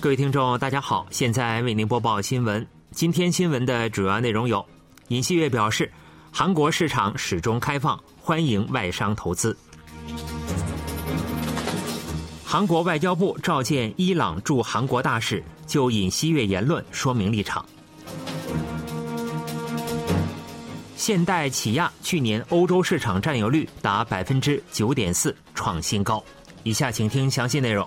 各位听众，大家好，现在为您播报新闻。今天新闻的主要内容有：尹锡悦表示，韩国市场始终开放，欢迎外商投资；韩国外交部召见伊朗驻韩国大使，就尹锡悦言论说明立场；现代起亚去年欧洲市场占有率达百分之九点四，创新高。以下请听详细内容。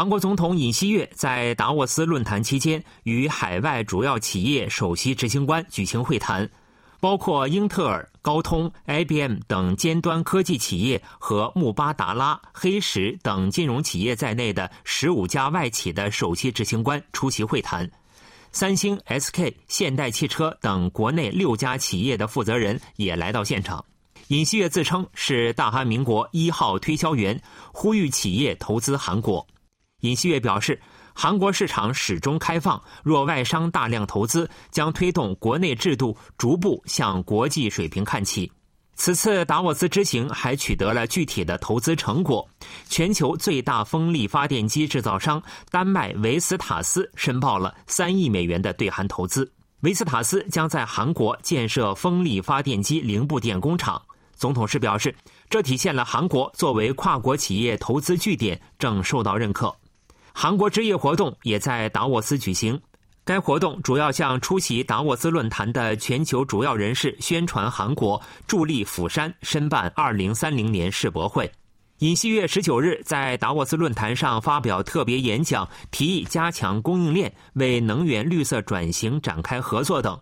韩国总统尹锡悦在达沃斯论坛期间与海外主要企业首席执行官举行会谈，包括英特尔、高通、IBM 等尖端科技企业和穆巴达拉、黑石等金融企业在内的十五家外企的首席执行官出席会谈。三星、SK、现代汽车等国内六家企业的负责人也来到现场。尹锡悦自称是大韩民国一号推销员，呼吁企业投资韩国。尹锡悦表示，韩国市场始终开放，若外商大量投资，将推动国内制度逐步向国际水平看齐。此次达沃斯之行还取得了具体的投资成果，全球最大风力发电机制造商丹麦维斯塔斯申报了三亿美元的对韩投资。维斯塔斯将在韩国建设风力发电机零部件工厂。总统室表示，这体现了韩国作为跨国企业投资据点正受到认可。韩国之夜活动也在达沃斯举行。该活动主要向出席达沃斯论坛的全球主要人士宣传韩国助力釜山申办2030年世博会。尹锡悦十九日在达沃斯论坛上发表特别演讲，提议加强供应链，为能源绿色转型展开合作等。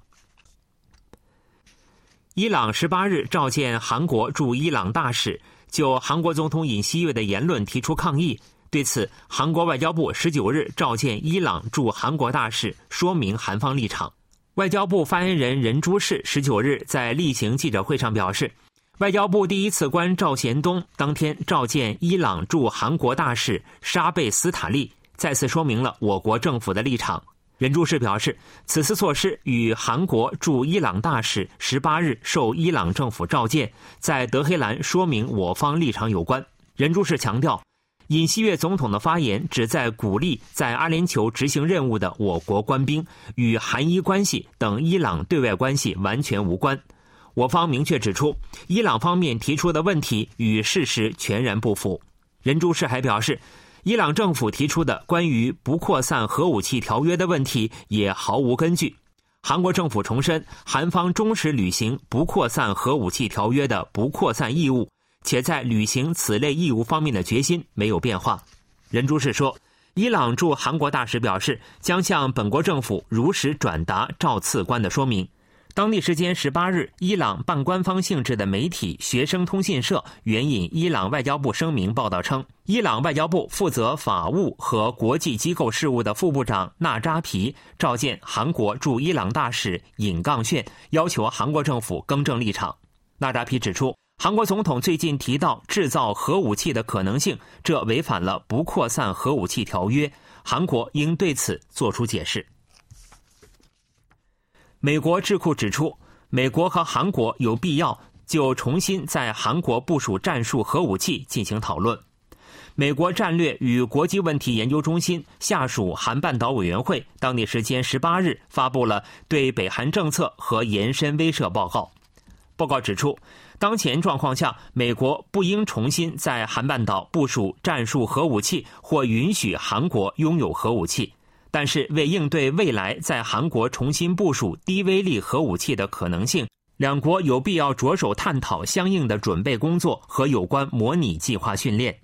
伊朗十八日召见韩国驻伊朗大使，就韩国总统尹锡悦的言论提出抗议。对此，韩国外交部十九日召见伊朗驻韩国大使，说明韩方立场。外交部发言人任珠世十九日在例行记者会上表示，外交部第一次官赵贤东当天召见伊朗驻韩国大使沙贝斯塔利，再次说明了我国政府的立场。任珠世表示，此次措施与韩国驻伊朗大使十八日受伊朗政府召见，在德黑兰说明我方立场有关。任珠世强调。尹锡悦总统的发言旨在鼓励在阿联酋执行任务的我国官兵，与韩伊关系等伊朗对外关系完全无关。我方明确指出，伊朗方面提出的问题与事实全然不符。任珠世还表示，伊朗政府提出的关于不扩散核武器条约的问题也毫无根据。韩国政府重申，韩方忠实履行不扩散核武器条约的不扩散义务。且在履行此类义务方面的决心没有变化。任珠世说，伊朗驻韩国大使表示将向本国政府如实转达赵次官的说明。当地时间十八日，伊朗半官方性质的媒体学生通讯社援引伊朗外交部声明报道称，伊朗外交部负责法务和国际机构事务的副部长纳扎皮召见韩国驻伊朗大使尹杠炫，要求韩国政府更正立场。纳扎皮指出。韩国总统最近提到制造核武器的可能性，这违反了不扩散核武器条约。韩国应对此作出解释。美国智库指出，美国和韩国有必要就重新在韩国部署战术核武器进行讨论。美国战略与国际问题研究中心下属韩半岛委员会当地时间十八日发布了对北韩政策和延伸威慑报告。报告指出。当前状况下，美国不应重新在韩半岛部署战术核武器，或允许韩国拥有核武器。但是，为应对未来在韩国重新部署低威力核武器的可能性，两国有必要着手探讨相应的准备工作和有关模拟计划训练。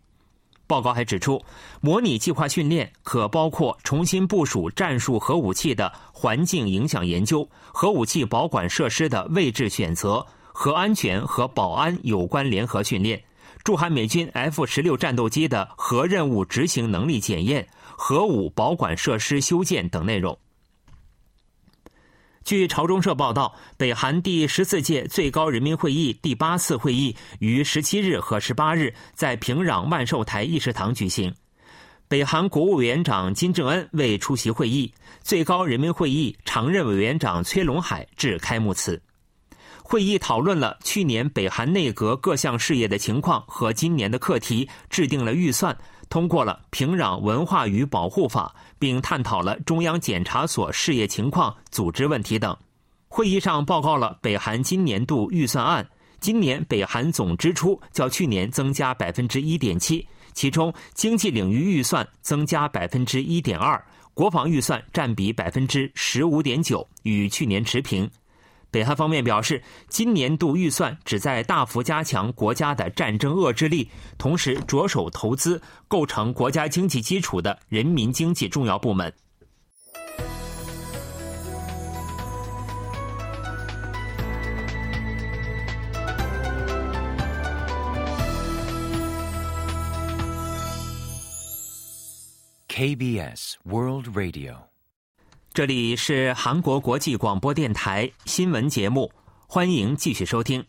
报告还指出，模拟计划训练可包括重新部署战术核武器的环境影响研究、核武器保管设施的位置选择。核安全和保安有关联合训练，驻韩美军 F 十六战斗机的核任务执行能力检验，核武保管设施修建等内容。据朝中社报道，北韩第十四届最高人民会议第八次会议于十七日和十八日在平壤万寿台议事堂举行，北韩国务委员长金正恩未出席会议，最高人民会议常任委员长崔龙海致开幕词。会议讨论了去年北韩内阁各项事业的情况和今年的课题，制定了预算，通过了《平壤文化与保护法》，并探讨了中央检察所事业情况、组织问题等。会议上报告了北韩今年度预算案，今年北韩总支出较去年增加百分之一点七，其中经济领域预算增加百分之一点二，国防预算占比百分之十五点九，与去年持平。北韩方面表示，今年度预算旨在大幅加强国家的战争遏制力，同时着手投资构成国家经济基础的人民经济重要部门。KBS World Radio。这里是韩国国际广播电台新闻节目，欢迎继续收听。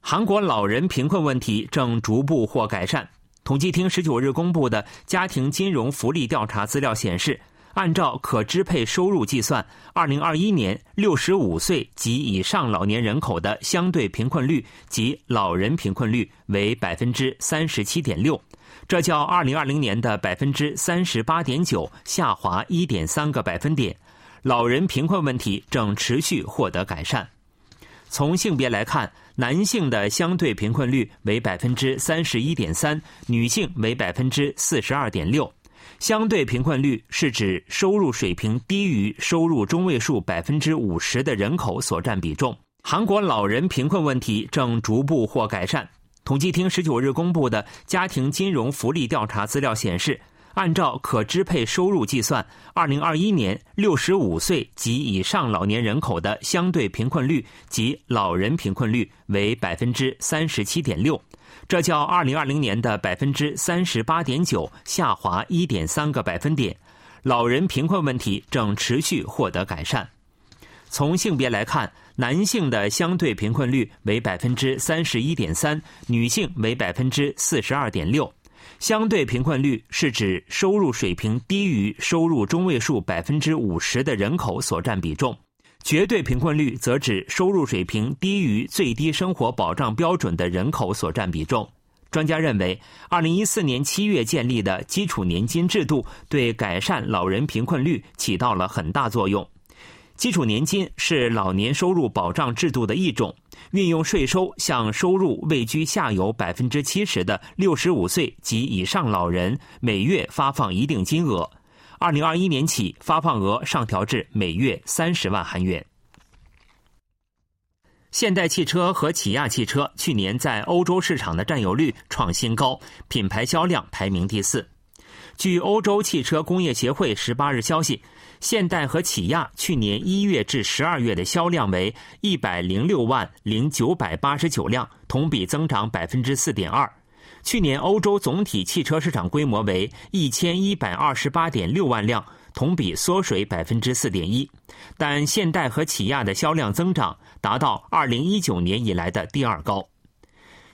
韩国老人贫困问题正逐步获改善。统计厅十九日公布的家庭金融福利调查资料显示，按照可支配收入计算，二零二一年六十五岁及以上老年人口的相对贫困率及老人贫困率为百分之三十七点六。这较2020年的百分之三十八点九下滑一点三个百分点，老人贫困问题正持续获得改善。从性别来看，男性的相对贫困率为百分之三十一点三，女性为百分之四十二点六。相对贫困率是指收入水平低于收入中位数百分之五十的人口所占比重。韩国老人贫困问题正逐步获改善。统计厅十九日公布的家庭金融福利调查资料显示，按照可支配收入计算，二零二一年六十五岁及以上老年人口的相对贫困率及老人贫困率为百分之三十七点六，这较二零二零年的百分之三十八点九下滑一点三个百分点。老人贫困问题正持续获得改善。从性别来看，男性的相对贫困率为百分之三十一点三，女性为百分之四十二点六。相对贫困率是指收入水平低于收入中位数百分之五十的人口所占比重。绝对贫困率则指收入水平低于最低生活保障标准的人口所占比重。专家认为，二零一四年七月建立的基础年金制度对改善老人贫困率起到了很大作用。基础年金是老年收入保障制度的一种，运用税收向收入位居下游百分之七十的六十五岁及以上老人每月发放一定金额。二零二一年起，发放额上调至每月三十万韩元。现代汽车和起亚汽车去年在欧洲市场的占有率创新高，品牌销量排名第四。据欧洲汽车工业协会十八日消息。现代和起亚去年一月至十二月的销量为一百零六万零九百八十九辆，同比增长百分之四点二。去年欧洲总体汽车市场规模为一千一百二十八点六万辆，同比缩水百分之四点一。但现代和起亚的销量增长达到二零一九年以来的第二高。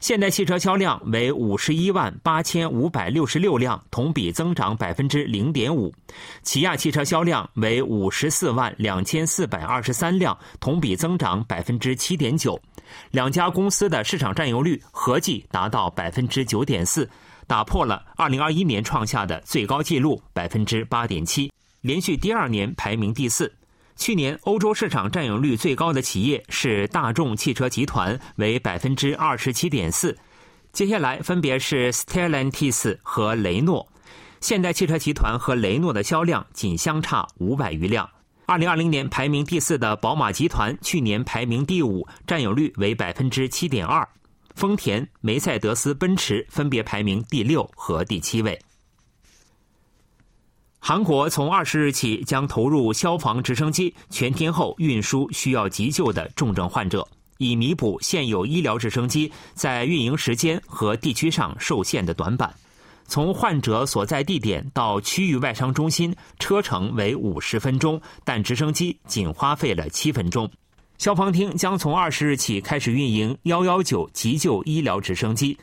现代汽车销量为五十一万八千五百六十六辆，同比增长百分之零点五；起亚汽车销量为五十四万两千四百二十三辆，同比增长百分之七点九。两家公司的市场占有率合计达到百分之九点四，打破了二零二一年创下的最高纪录百分之八点七，连续第二年排名第四。去年欧洲市场占有率最高的企业是大众汽车集团，为百分之二十七点四。接下来分别是 Stellantis 和雷诺。现代汽车集团和雷诺的销量仅相差五百余辆。二零二零年排名第四的宝马集团，去年排名第五，占有率为百分之七点二。丰田、梅赛德斯奔驰分别排名第六和第七位。韩国从二十日起将投入消防直升机全天候运输需要急救的重症患者，以弥补现有医疗直升机在运营时间和地区上受限的短板。从患者所在地点到区域外伤中心车程为五十分钟，但直升机仅花费了七分钟。消防厅将从二十日起开始运营幺幺九急救医疗直升机。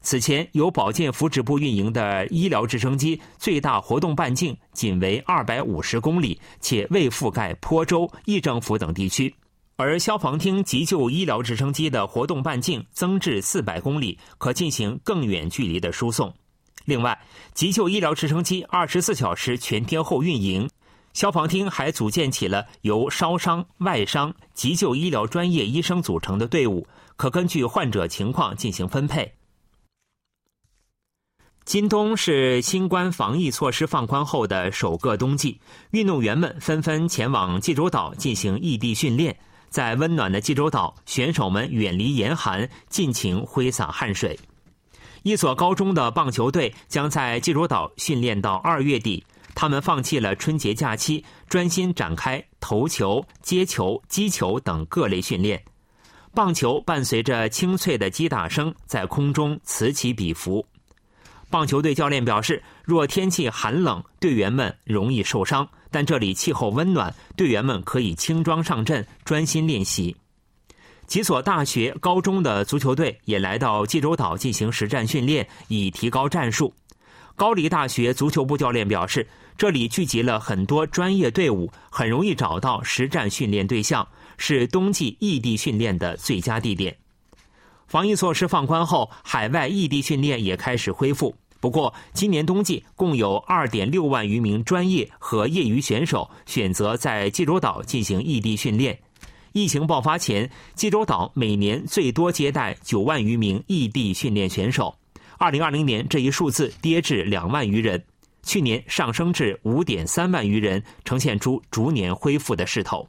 此前由保健福祉部运营的医疗直升机最大活动半径仅为二百五十公里，且未覆盖坡州、议政府等地区。而消防厅急救医疗直升机的活动半径增至四百公里，可进行更远距离的输送。另外，急救医疗直升机二十四小时全天候运营。消防厅还组建起了由烧伤、外伤、急救医疗专业医生组成的队伍，可根据患者情况进行分配。今冬是新冠防疫措施放宽后的首个冬季，运动员们纷纷前往济州岛进行异地训练。在温暖的济州岛，选手们远离严寒，尽情挥洒汗水。一所高中的棒球队将在济州岛训练到二月底，他们放弃了春节假期，专心展开投球、接球、击球等各类训练。棒球伴随着清脆的击打声，在空中此起彼伏。棒球队教练表示，若天气寒冷，队员们容易受伤；但这里气候温暖，队员们可以轻装上阵，专心练习。几所大学、高中的足球队也来到济州岛进行实战训练，以提高战术。高黎大学足球部教练表示，这里聚集了很多专业队伍，很容易找到实战训练对象，是冬季异地训练的最佳地点。防疫措施放宽后，海外异地训练也开始恢复。不过，今年冬季共有2.6万余名专业和业余选手选择在济州岛进行异地训练。疫情爆发前，济州岛每年最多接待9万余名异地训练选手。2020年，这一数字跌至2万余人，去年上升至5.3万余人，呈现出逐年恢复的势头。